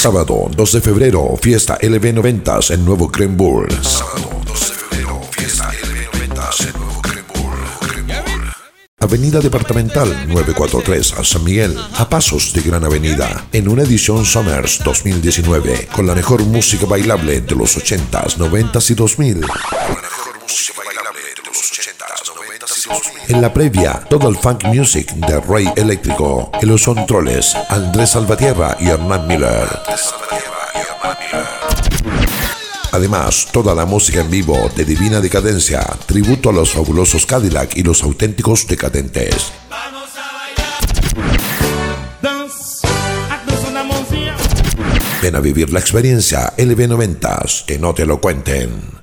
Sábado 2 de febrero, fiesta LB90 en Nuevo Greenbull. Sábado 2 de febrero, fiesta LB90 en Nuevo Greenbull. Avenida Departamental 943 a San Miguel, a pasos de Gran Avenida, en una edición Summers 2019, con la mejor música bailable de los 80s, 90s y 2000. En la previa, todo el funk music de Rey Eléctrico. En los controles, Andrés Salvatierra y Hernán Miller. Además, toda la música en vivo de Divina Decadencia, tributo a los fabulosos Cadillac y los auténticos decadentes. Ven a vivir la experiencia LB90s, que no te lo cuenten.